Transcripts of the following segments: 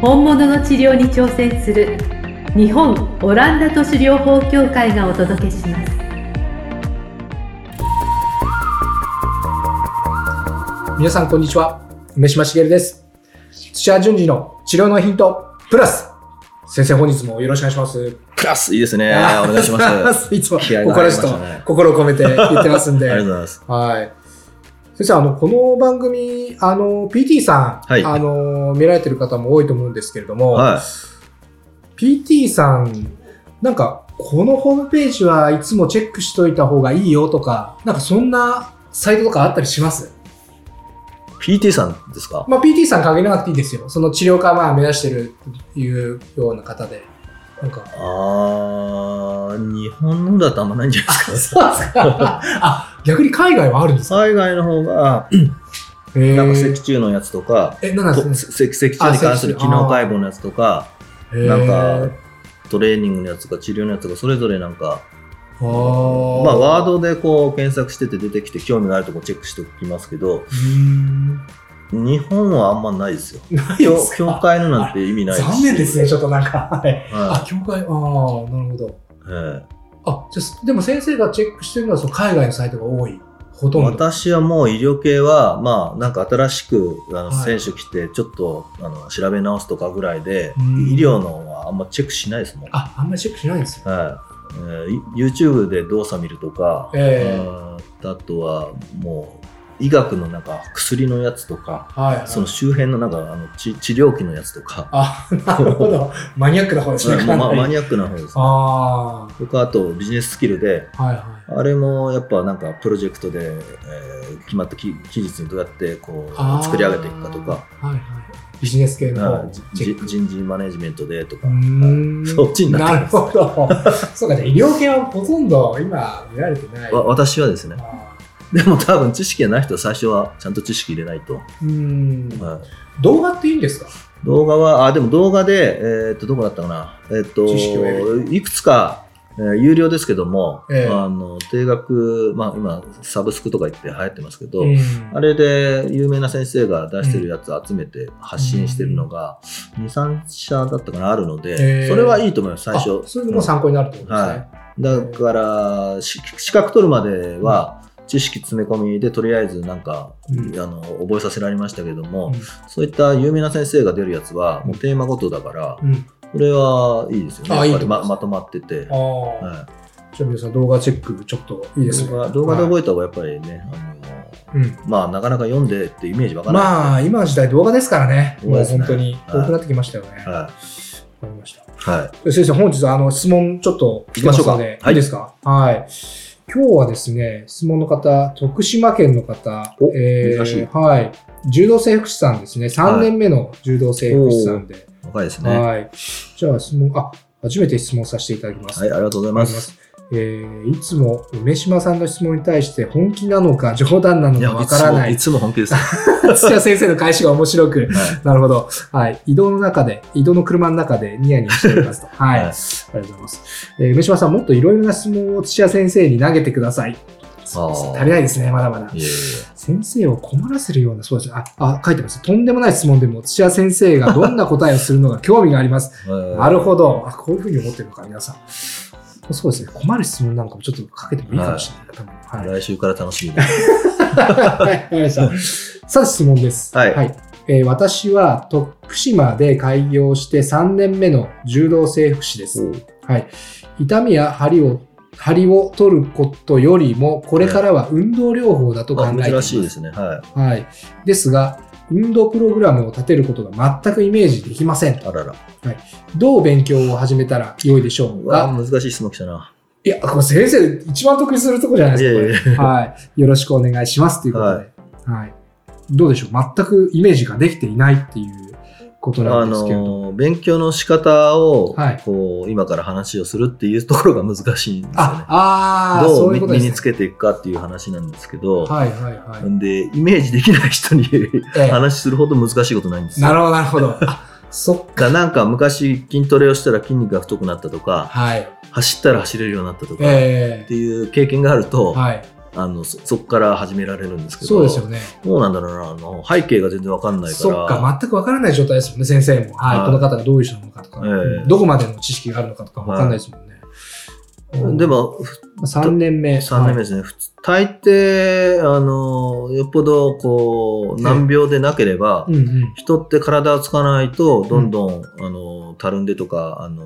本物の治療に挑戦する日本オランダ都市療法協会がお届けします皆さんこんにちは梅島茂です土屋順次の治療のヒントプラス先生本日もよろしくお願いしますプラスいいですね。お願いします。いつもね心を込めて言ってますんで ありがとうございます。はい。先生、あの、この番組、あの、PT さん、はいあの、見られてる方も多いと思うんですけれども、は PT さん、なんか、このホームページはいつもチェックしといた方がいいよとか、なんかそんなサイトとかあったりします？い。PT さんですか？まあ、PT さん限らなくていいですよ。その治療家まあ目指してるっていうような方で。なんか。あー、日本のだとあんまないんじゃないですか？そうですか。あ、逆に海外はあるんですか？海外の方が、なんか脊柱のやつとか、え、なんとなんです脊脊柱に関する機能解剖のやつとか、かなんか、トレーニングのやつとか治療のやつとか、それぞれなんか、あー。まあ、ワードでこう検索してて出てきて興味があるとこチェックしておきますけど、日本はあんまないですよ。ない教ですか？教会のなんて意味ないし。残念ですね、ちょっとなんか。はい。あは、教会、ああ、なるほど。い。ええあ、じゃあでも先生がチェックしてるのはその海外のサイトが多い。ほとんど。私はもう医療系は、まあ、なんか新しくあのはい選手来て、ちょっとあの調べ直すとかぐらいでうん、医療のはあんまチェックしないですもん。あ、あんまりチェックしないんですよ。はいえー YouTube で動作見るとか、えーあとはもう医学のなんか薬のやつとか、はい、はい。その周辺のなんかあの治治療器のやつとか、あ、なるほど。マニアックな方ですね。まマニアックな方ですね。あとか、あとビジネススキルで、あ、はいはい。あれもやっぱなんかプロジェクトで、えー決まった期期日にどうやってこう作り上げていくかとか、はいはい。ビジネス系の。人事マネジメントでとかう、ーんそっちになってなるますほど。そうか、じゃあ医療系はほとんど今見られてない。わ私はですね、あでも多分知識がない人は最初はちゃんと知識入れないと。ーうーん。はい動画っていいんですか？動画は、あ、でも動画で、えーっと、どこだったかな？えーっと、いくつか、えー有料ですけども、ええあの、定額、まあ今、サブスクとか言って流行ってますけど、うんあれで有名な先生が出してるやつ集めて発信してるのが、2、3社だったかな、あるので、ええそれはいいと思います、最初あ。そういうのも参考になるってことですね。はいだから、し資格取るまでは、知識詰め込みでとりあえずなんか、うんあの覚えさせられましたけども、うんそういった有名な先生が出るやつはもうテーマごとだから、うん。これはいいですよね。ますままとまってて。はじゃあ皆さん動画チェックちょっといいい、ですね。動画ではい覚えた方がやっぱりね、あのうん。まあなかなか読んでってイメージわからない。まあ、今の時代動画ですからね。もう本当にはい多くなってきましたよね。わはかりました。い。はい。先生、本日あの質問ちょっと来てますので、行きましょうかはいいいですか？はい。今日はですね、質問の方、徳島県の方、お珍しいはい。柔道整復師さんですね。3年目の柔道整復師さんで。若いですね。はい、はい。じゃあ質問、あ、初めて質問させていただきます。ありがとうございます。えーいつも梅島さんの質問に対して本気なのか冗談なのかわからないいつも本気です。は 土屋先生の返しが面白く。い。なるほど。はい。移動の中で、移動の車の中でニヤニヤしておりますと。はい。はいありがとうございます。えー梅島さん、もっといろいろな質問を土屋先生に投げてください。足りないですね、まだまだ。先生を困らせるような、そうですね。あ、あ、書いてます。とんでもない質問でも、土屋先生がどんな答えをするのか興味があります。はいなるほど。あ、こういうふうに思ってるのか、皆さん。そうですね。困る質問なんかもちょっとかけてもいいかもしれない。多分はい。来週から楽しみです。はい、わかりました。さあ、質問です。はいえー私は徳島で開業して3年目の柔道整復師です。はい。痛みや張りを、張りを取ることよりも、これからは運動療法だと考えあています。珍しいですね。ははい。ですが、運動プログラムを立てることが全くイメージできませんい。。あらら。どう勉強を始めたら良いでしょうか？難しい質問来たな。いや、これ先生一番得意するとこじゃないですか。いやいやはい。よろしくお願いしますということで。はい。どうでしょう？全くイメージができていないっていうことなあんですけれど。の勉強の仕方を、はいこう今から話をするっていうところが難しいんですよねあ。あー、どそうね。身につけていくかっていう話なんですけど、はいはいはい。んでイメージできない人に ええ話するほど難しいことないんですよ。なるほどなるほど。あそっか。なんか昔筋トレをしたら筋肉が太くなったとかはい。走ったら走れるようになったとか、っえていう経験があると、えはい。あのそそこから始められるんですけどそうですよね。どうなんだろうなあの背景が全然わかんないからそっか、全くわからない状態ですもんね、先生も。はい。はいこの方がどういう人なのかとか、ええどこまでの知識があるのかとかわかんないですもんね。でも3年目。3年目ですね、普通大抵あのよっぽどこうええ難病でなければ、はい。うんうん。人って体をつかないとどんどん、あのたるんでとかあの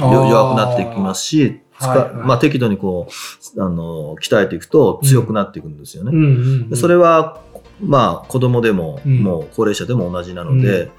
弱くなっていきますし、はいはいまあ、適度にこうあの鍛えていくと強くなっていくんですよね。うんうんうんでそれはまあ子供でも、うんもう高齢者でも同じなので、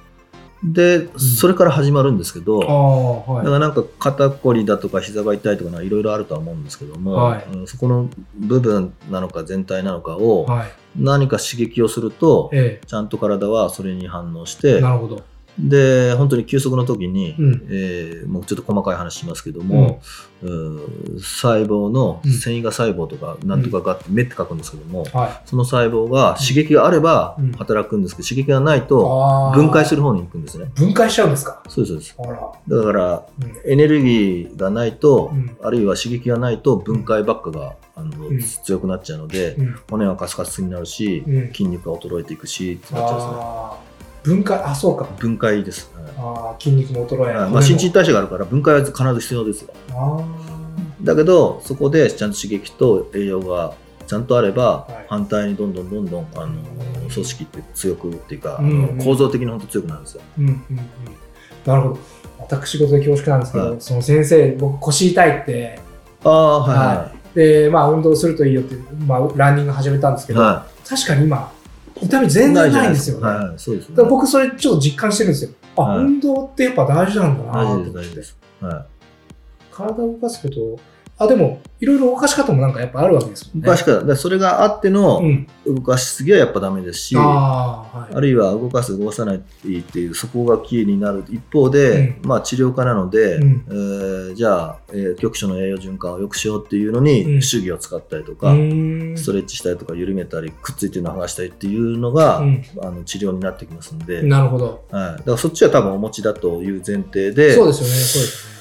でそれから始まるんですけど、はい。だからなんか肩こりだとか膝が痛いとかいろいろあるとは思うんですけども、はいうんそこの部分なのか全体なのかをはい。何か刺激をすると、えちゃんと体はそれに反応しえ。てなるほど。で本当に休息の時に、うん。えーもうちょっと細かい話しますけども、うん。細胞のうん。繊維が細胞とかなんとかが目って書くんですけども、はい。その細胞が刺激があればうん。働くんですけど、刺激がないと分解する方に行くんですね。分解しちゃうんですか？そうですそうです。だからうん。エネルギーがないと、うん。あるいは刺激がないと分解ばっかが、あのうん。強くなっちゃうので、うん。骨はカスカスになるし、うん。筋肉が衰えていくしってなっちゃうんですね。分解、あ、そうか。分解です。はいあー筋肉も衰え。はいまあ、新陳代謝があるから分解は必ず必要ですよ。あだけどそこでちゃんと刺激と栄養がちゃんとあれば、はい反対にどんどんどんどんあの組織って強くっていうか、あうんうんの構造的に本当強くなるんですよ。ーうんうんうん。なるほど。私事で恐縮なんですけど、はいその先生、僕腰痛いって、ああはいははで、まあ運動するといいよって、まあランニング始めたんですけい。ど、は確かに今、痛み全然ないんですよね。はいはい、そうですね。だから僕それちょっと実感してるんですよ。あ、はい運動ってやっぱ大事なんだなと大思って事です大事です。は体を動かすこと、あ、でも、いろいろ動かし方もなんかやっぱあるわけですい、もんね。昔からだからそれがあってのうん。動かしすぎはやっぱダメですし、あああ、はい。るいは動かす動かさないっていうそこがキーになる一方で、うんまあ治療家なので、うんえーじゃあ、えー局所の栄養循環を良くしようっていうのに、うん手技を使ったりとうか、ストレッチしたりとか緩めたりくっついてるのを剥がしたりっていうのが、うんあの治療になってきますんで、はい、なるほど。だからそっちは多分お持ちだという前提でそうですよね、そうです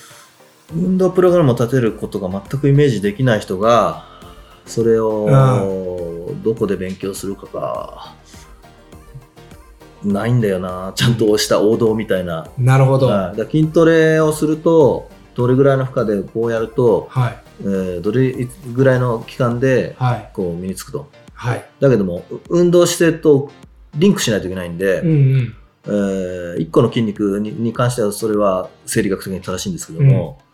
運動プログラムを立てることが全くイメージできない人がそれをどこで勉強するかがないんだよなちゃんとした王道みたいな、なるほど。はい、だ筋トレをするとどれぐらいの負荷でこうやると、はい。えーどれぐらいの期間ではい。こう身につくとはい。だけどもう運動姿勢とリンクしないといけないんで、うんうん。え1個の筋肉にに関してはそれは生理学的に正しいんですけども、うん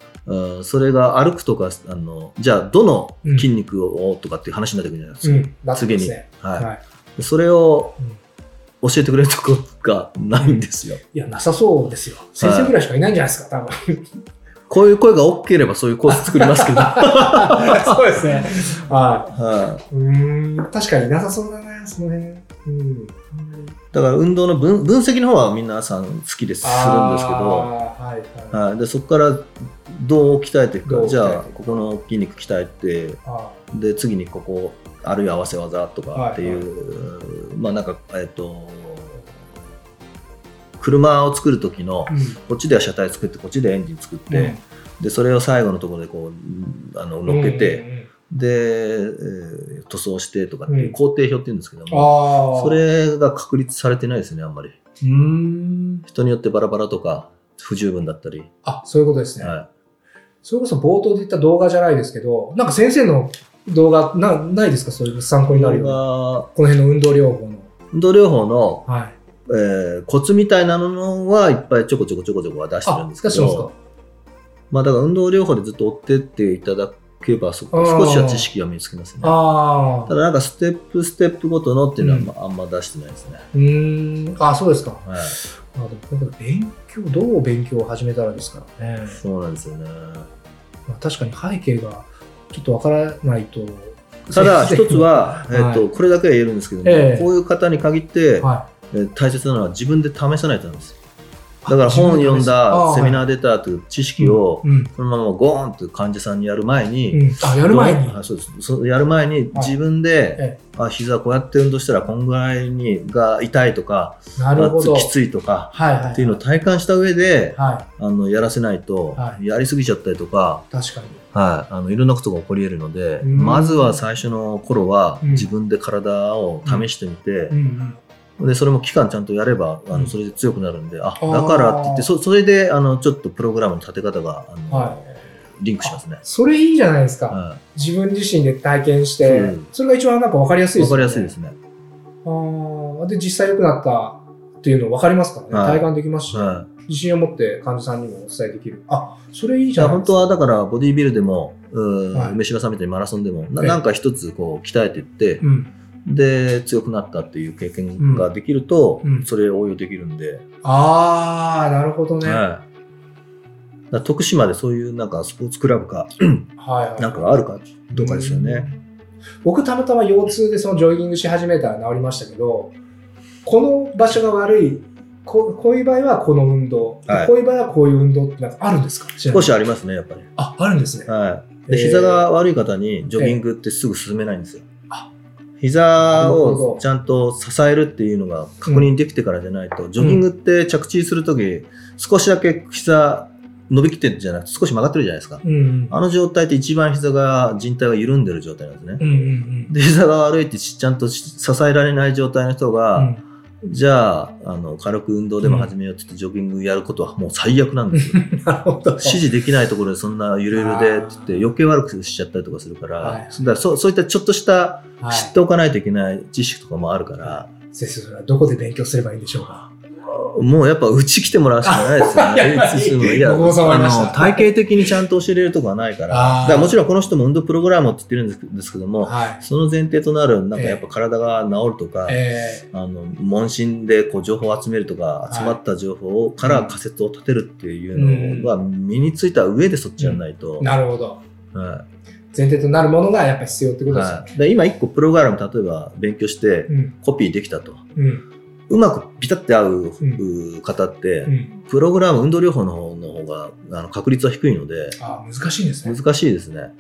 それが歩くとかあのじゃあどの筋肉をとかっていう話になってくるじゃないですか、うん。次に、ね。はいはい。それをうん教えてくれるとこがないんですよ。いや、なさそうですよ。先生ぐらいしかいないんじゃないですか、多分。こういう声が大きければそういうコース作りますけど、は そうですね。はい。うーん。確かになさそうだな、その辺。うん。だから運動の分分析の方は皆さん好きですするんですけど、はいはい。はい、でそこからどう鍛えていくか。じゃあここの筋肉鍛えてあで次にここあるいは合わせ技とかっていう、まあなんかえっと車を作る時のーうん。こっちでは車体作ってこっちでエンジン作って、でそれを最後のところでこううんあの乗っけて、で、えー塗装してとかっていううん工程表っていうんですけどうんも、ああ。それが確立されてないですねあんまりん。人によってバラバラとか不十分だったり、あ、そういうことですね。はそれこそ冒頭で言った動画じゃないですけど、なんか先生の動画なないですか？そういう参考い、になるような。この辺の運動療法の。運動療法の、はい。えーコツみたいなのはいっぱいちょこちょこちょこちょこは出してるんあ、ですけ出してまあだから運動療法でずっと追ってっていただけばそあー。少しは知識が身につきますね。ただなんかステップステップごとのっていうのはあんま,、出してないですね、うーん。あ、そうですか。はい、あでもこれ勉強、どう勉強を始めたらですからね。そうなんですよね。まあ、確かに背景がちょっとわからないと。ただ 一つは、えっとはいこれだけは言えるんですけども、ええ。こういう方に限って、はえー大切なのは自分で試さないとなんです。よだから本を読んだセミナー出たという知識を。そのままゴーンと患者さんにやる前に、うん。あ、やる前に。そうですやる前に自分で、えあ膝こうやって運動したらこんぐらいにが痛いとかなるほど。あきついとかはいはい。っていうのを体感した上で、はあのやらせないと、はいやりすぎちゃったりとか、い。確かに。はい、あのいろんなことが起こり得るので、うんまずは最初の頃はうん自分で体を試してみてう、んでそれも期間ちゃんとやればあうんのそれで強くなるんで、あーだからって言ってそそれであのちょっとプログラムの立て方があの、はリンクしますね。それいいじゃないですか。は自分自身で体験してうん、それが一番なんか分かりやすいですよね。かりやすいですね。あーで、実際良くなったっていうの分かりますからね。はい体感できますし、はい自信を持って患者さんにもお伝えできる。あ、それいいじゃないですか。当はだからボディービルでも、うはい梅柴さんみたいにマラソンでもなええなんか一つこう鍛えていって、うん。で強くなったっていう経験ができると、うんそれを応用できるんで、あー、なるほどね。はい徳島でそういうなんかスポーツクラブかはいはい。なんかがあるかどうかですよね。僕たまたま腰痛でそのジョギングし始めたら治りましたけどこの場所が悪いここういう場合はこの運動、はいこういう場合はこういう運動ってなんかあるんですか？少しありますねやっぱり。ああるんですね、はい、で膝が悪い方にジョギングってすぐ進めないんですよ。あ膝をちゃんと支えるっていうのが確認できてからじゃないと、ジョギングって着地するとき、少しだけ膝伸びきってるんじゃなくて少し曲がってるじゃないですか。うんうん。あの状態って一番膝が靭帯が緩んでる状態なんですね。うんうんで膝が悪いってちゃんと支えられない状態の人が、うんじゃああの軽く運動でも始めようって言ってジョギングやることはもう最悪なんですよ。なるほど。指示できないところでそんなゆるゆるでって言って余計悪くしちゃったりとかするから,、はい。だからそそういったちょっとしたはい。知っておかないといけない知識とかもあるから、先生それはどこで勉強すればいいんでしょうか？もうやっぱうち来てもらうしかないですよね。い。やあの体系的にちゃんと教えれるとこはないから。だからもちろんこの人も運動プログラムって言ってるんですけども、はい。その前提となるなんかやっぱ体が治るとか、えあの問診でこう情報を集めるとかい集まった情報をから仮説を立てるっていうのが身についた上でそっちやらないと、ー、なるほど。はい。前提となるものがやっぱ必要ってことですよね、はい、で今一個プログラム例えば勉強してうん。コピーできたと。うんうまくピタッて合う、方って、うん。プログラム運動療法の方の方があの確率は低いのであ難しいんですね。難しいですね。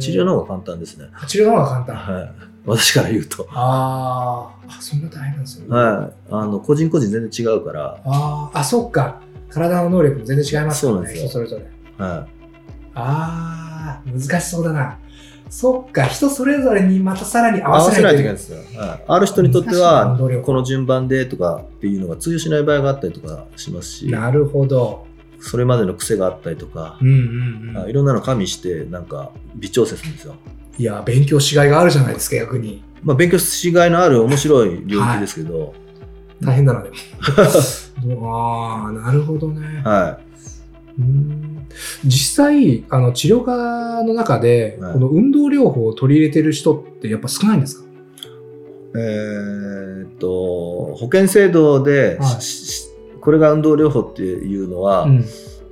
治療の方が簡単ですね、治療の方が簡単。はい、私から言うと、あー。あ、そんな大変なんですよね。はい、あの個人個人全然違うから、あー。あ、そっか。体の能力も全然違いますからね、そうなんですよ。人それぞれ。はああ、難しそうだな。そっか、人それぞれにまたさらにい、合わせないといけない。んですよ、はい、ある人にとってはこの順番でとかっていうのが通用しない場合があったりとかしますしなるほど。それまでの癖があったりとかう、んうんうん。あいろんなの加味してなんか微調整するんですよ。いや、勉強しがいがあるじゃないですか、逆に。まあ、勉強しがいのある面白い領域ですけど、大変だな、でも。ああ、なるほどね。はうん実際、あの治療科の中で、はいこの運動療法を取り入れてる人ってやっぱ少ないんですか？い、えーっと保険制度で、はいししこれが運動療法っていうのは、うん。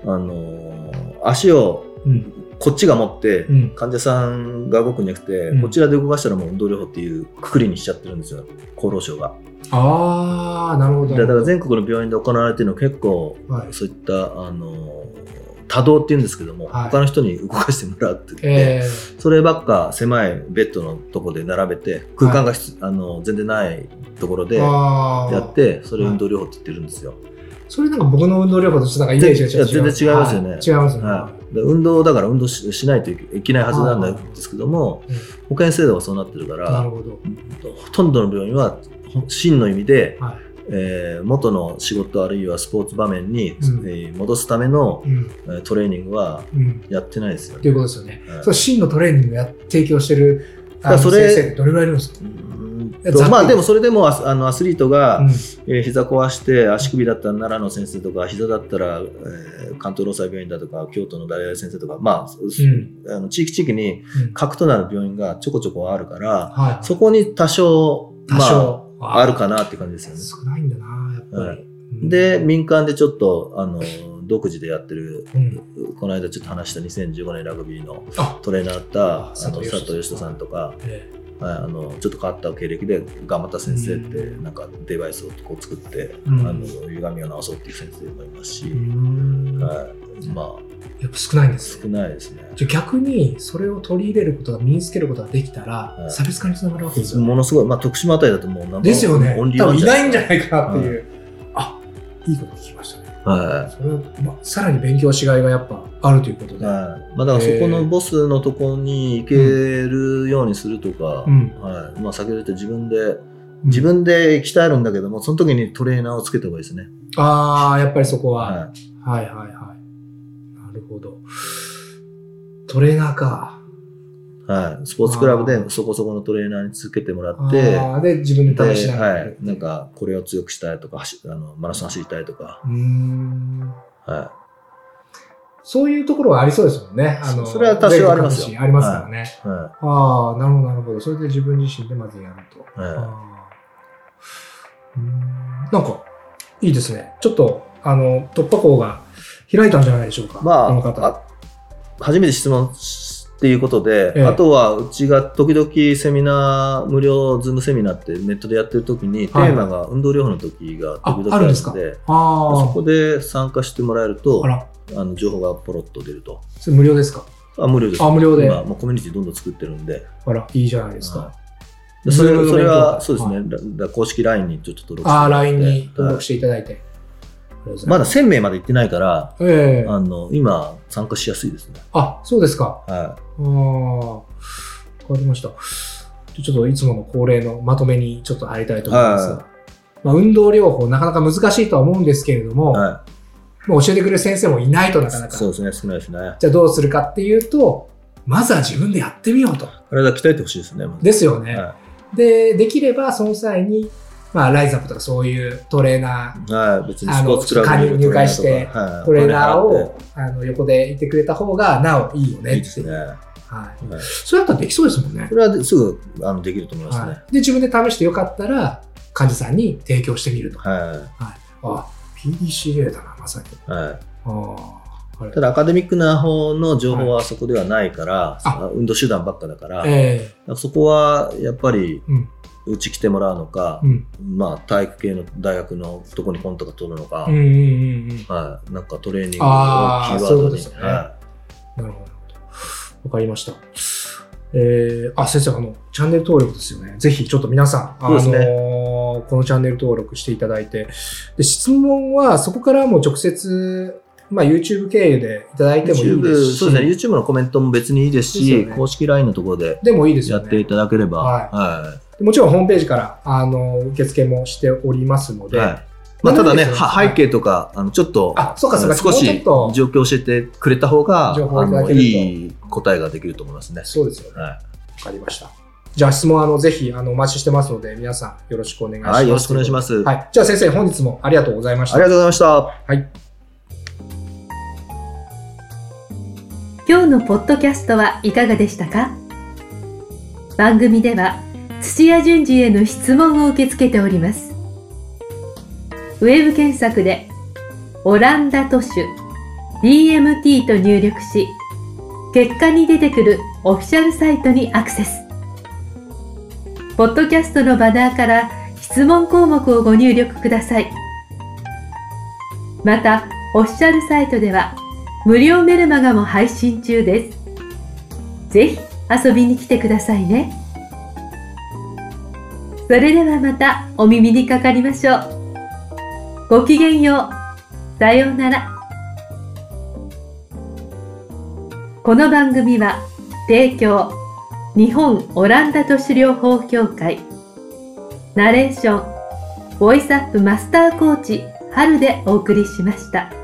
あの足をうん。こっちが持って、うん。患者さんが動くんじゃなくて、うんこちらで動かしたらもう運動療法っていうくくりにしちゃってるんですよ厚労省が。ああ、なるほど。だから全国の病院で行われているのは結構、はいそういったあの多動っていうんですけども、はい。他の人に動かしてもらうって言って、えそればっか狭いベッドのとこで並べて空間がひつ、あの全然ないところでやってそれ運動療法って言ってるんですよ。それなんか僕の運動療法とちょっとなんかイメージがちょっといや全然違いますよね。はい。違いますよね。はい、で運動だから運動ししないといけないはずなんですけどもうん。保険制度がそうなってるからなるほど。ほとんどの病院は真の意味で、はいえー元の仕事あるいはスポーツ場面に、うんえー戻すための、うん。えートレーニングはうん。やってないですよね。っていうことですよね。はいそう、真のトレーニングをや提供してるあそれ先生どれぐらいいるんですか？まあでもそれでもアスあのアスリートが、うんえー膝壊して足首だったら奈良の先生とか膝だったら、えー関東労災病院だとか京都の大々先生とかまあ、んあの地域地域にうん核となる病院がちょこちょこあるからはい。そこに多少多少、まあ、あるかなって感じですよね。少ないんだな、やっぱり。うん。で、民間でちょっとあの独自でやってる、うん。この間ちょっと話した2015年ラグビーのあトレーナーだったあ佐藤義人さん。とか、えはい、あのちょっと変わった経歴で頑張った先生ってなんかデバイスをこう作って、うんあの歪みを直そうっていう先生もいますし、はい、まあやっぱ少ないんです少ね。ないですね。じゃあ逆にそれを取り入れることが身につけることができたら、はい差別化につながるわけですよね。ものすごい、まあ、徳島あたりだともうですよね。多分いないんじゃいないかなっていう。あいいこと聞きましたね。はそれは、ま、さらに勉強しがいがやっぱあるということい。で。はい。まあ、だからそこのボスのとこに行けるようにするとか、うんはい。まあ、先ほど言った自分で、自分で鍛えるんだけども、その時にトレーナーをつけた方がいいですね。ああ、やっぱりそこは。ははいはいはい。なるほど。トレーナーか。い。はい。スポーツクラブでそこそこのトレーナーにつけてもらって、で、自分で試しはい。なんか、これを強くしたいとか、走あのマラソン走りたいとか、うーん。はそういうところはありそうですもんね。あのそれは多少ありますよありますからね。い。はああ、なるほど、なるほど。それで自分自身でまずやると。い。はあーうーんなんか、いいですね。ちょっと、あの、突破口が開いたんじゃないでしょうか。い。まこの方。あ、あ初めて質問しっていうことで、ええ。あとはうちが時々セミナー、無料ズームセミナーってネットでやってる時に、テはい。ーマが運動療法の時があ時々あるので、あそこで参加してもらえるとあ、の情報がポロッと出ると。それ無料ですか？あ無料です。あ無料で。今、もうコミュニティどんどん作ってるんで。あら、いいじゃないですか。でそれそれは、そうですね、はだだ公式 LINE にちょっと登録してああ、もらって。LINE に登録はいしていただいて。まだ1000名まで行ってないから、ええあの今、参加しやすいですね。あ、そうですか。はああ、わかりました。ちょっといつもの恒例のまとめにちょっと入りたいと思いますが。はまあ、運動療法、なかなか難しいとは思うんですけれども、い。はまあ教えてくれる先生もいないとなかなか。そうですね、少ないですね。じゃあどうするかっていうと、まずは自分でやってみようと。体鍛えてほしいですね。ですよね。はで、できればその際に、まあ、ライザップとかそういうトレーナい。はい、別にあのスポーツクラブにいる入会してトレーナーをあの横でいてくれた方がなおいいよねっていいいですね。はい。はいそれだったらできそうですもんねそ。れはですぐあのできると思いますはいね。、で、自分で試してよかったら、患者さんに提供してみると。はあ、PDCA だな、まさに。い。はい。ああ、ただアカデミックな方の情報はそこではないから、あ運動手段ばっかだから、えそこはやっぱりえうち来てもらうのかう、ん、まあ体育系の大学のとこにコント取るのか、うん、うん、うんうん。はい、なんかトレーニングをキーワードに。ねはなるほど、なるほど。わかりました。えー、あ、先生、あの、チャンネル登録ですよね。ぜひ、ちょっと皆さん、あのそうですねーこのチャンネル登録していただいて、で、質問はそこからも直接、まあ、YouTube 経由でいただいい。てもいいですし、そうですね、YouTube のコメントも別にいいですし、ですよね公式 LINE のところででもいいですよね。やっていただければ、はいはもちろんホームページから、あの、受付もしておりますのい。で、はいまあ、ただね、背景とか、あのちょっと、あそうかそうか少しっと状況を教えてくれた方が、情報いいい答えができると思いますね。そうですよね。はわかりました。じゃあ質問、あの、ぜひ、あの、お待ちしてますので、皆さんよろしくお願いしい。ます。はい、よろしくお願いします。はい。じゃあ先生、本日もありがとうございました。ありがとうございました。はい。今日のポッドキャストはいかがでしたか？番組では土屋順次への質問を受け付けておりますウェブ検索で「オランダ都市 DMT」と入力し結果に出てくるオフィシャルサイトにアクセスポッドキャストのバナーから質問項目をご入力くださいまたオフィシャルサイトでは無料メルマガも配信中です。ぜひ遊びに来てくださいね。それではまたお耳にかかりましょう。ごきげんよう。さようなら。この番組は提供日本オランダ都市療法協会ナレーションボイスアップマスターコーチ春でお送りしました。